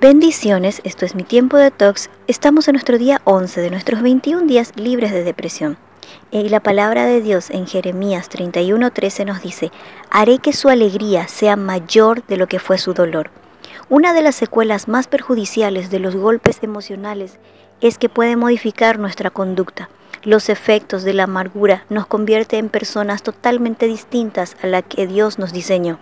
Bendiciones, esto es mi tiempo de tox. Estamos en nuestro día 11 de nuestros 21 días libres de depresión. Y la palabra de Dios en Jeremías 31:13 nos dice, haré que su alegría sea mayor de lo que fue su dolor. Una de las secuelas más perjudiciales de los golpes emocionales es que puede modificar nuestra conducta. Los efectos de la amargura nos convierte en personas totalmente distintas a la que Dios nos diseñó.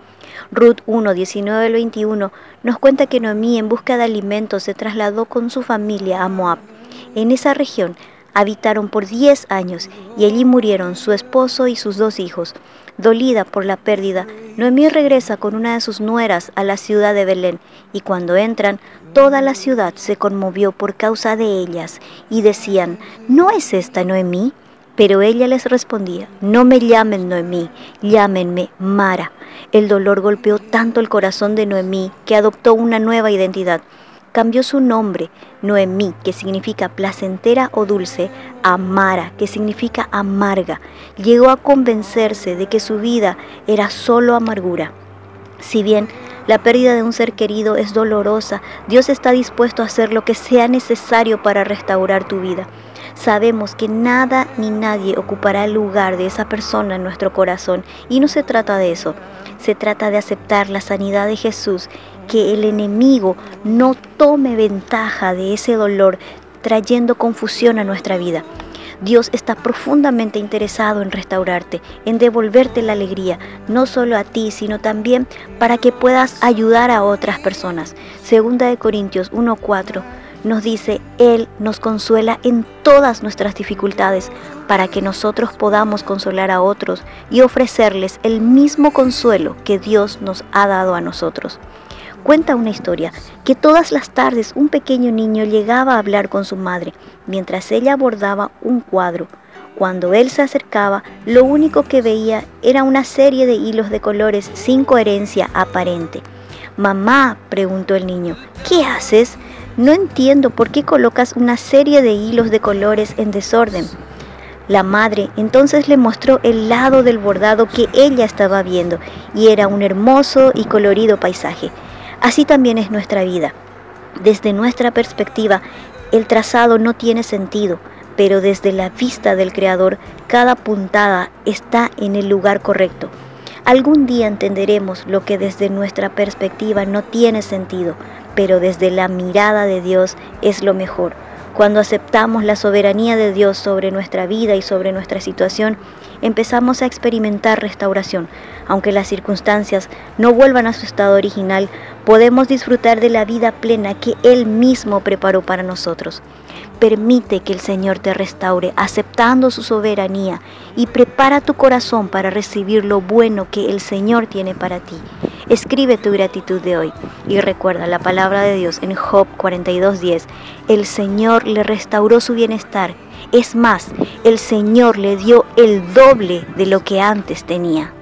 Ruth 1, 19 al 21 nos cuenta que Noemí en busca de alimentos se trasladó con su familia a Moab. En esa región habitaron por 10 años y allí murieron su esposo y sus dos hijos. Dolida por la pérdida, Noemí regresa con una de sus nueras a la ciudad de Belén y cuando entran, toda la ciudad se conmovió por causa de ellas y decían, ¿no es esta Noemí? Pero ella les respondía, no me llamen Noemí, llámenme Mara. El dolor golpeó tanto el corazón de Noemí que adoptó una nueva identidad. Cambió su nombre, Noemí, que significa placentera o dulce, a Mara, que significa amarga. Llegó a convencerse de que su vida era solo amargura. Si bien la pérdida de un ser querido es dolorosa, Dios está dispuesto a hacer lo que sea necesario para restaurar tu vida. Sabemos que nada ni nadie ocupará el lugar de esa persona en nuestro corazón y no se trata de eso. Se trata de aceptar la sanidad de Jesús, que el enemigo no tome ventaja de ese dolor trayendo confusión a nuestra vida. Dios está profundamente interesado en restaurarte, en devolverte la alegría, no solo a ti, sino también para que puedas ayudar a otras personas. Segunda de Corintios 1:4 nos dice, Él nos consuela en todas nuestras dificultades para que nosotros podamos consolar a otros y ofrecerles el mismo consuelo que Dios nos ha dado a nosotros. Cuenta una historia que todas las tardes un pequeño niño llegaba a hablar con su madre mientras ella abordaba un cuadro. Cuando él se acercaba, lo único que veía era una serie de hilos de colores sin coherencia aparente. Mamá, preguntó el niño, ¿qué haces? No entiendo por qué colocas una serie de hilos de colores en desorden. La madre entonces le mostró el lado del bordado que ella estaba viendo y era un hermoso y colorido paisaje. Así también es nuestra vida. Desde nuestra perspectiva, el trazado no tiene sentido, pero desde la vista del Creador, cada puntada está en el lugar correcto. Algún día entenderemos lo que desde nuestra perspectiva no tiene sentido, pero desde la mirada de Dios es lo mejor. Cuando aceptamos la soberanía de Dios sobre nuestra vida y sobre nuestra situación, empezamos a experimentar restauración. Aunque las circunstancias no vuelvan a su estado original, podemos disfrutar de la vida plena que Él mismo preparó para nosotros. Permite que el Señor te restaure aceptando su soberanía y prepara tu corazón para recibir lo bueno que el Señor tiene para ti. Escribe tu gratitud de hoy y recuerda la palabra de Dios en Job 42:10. El Señor le restauró su bienestar. Es más, el Señor le dio el doble de lo que antes tenía.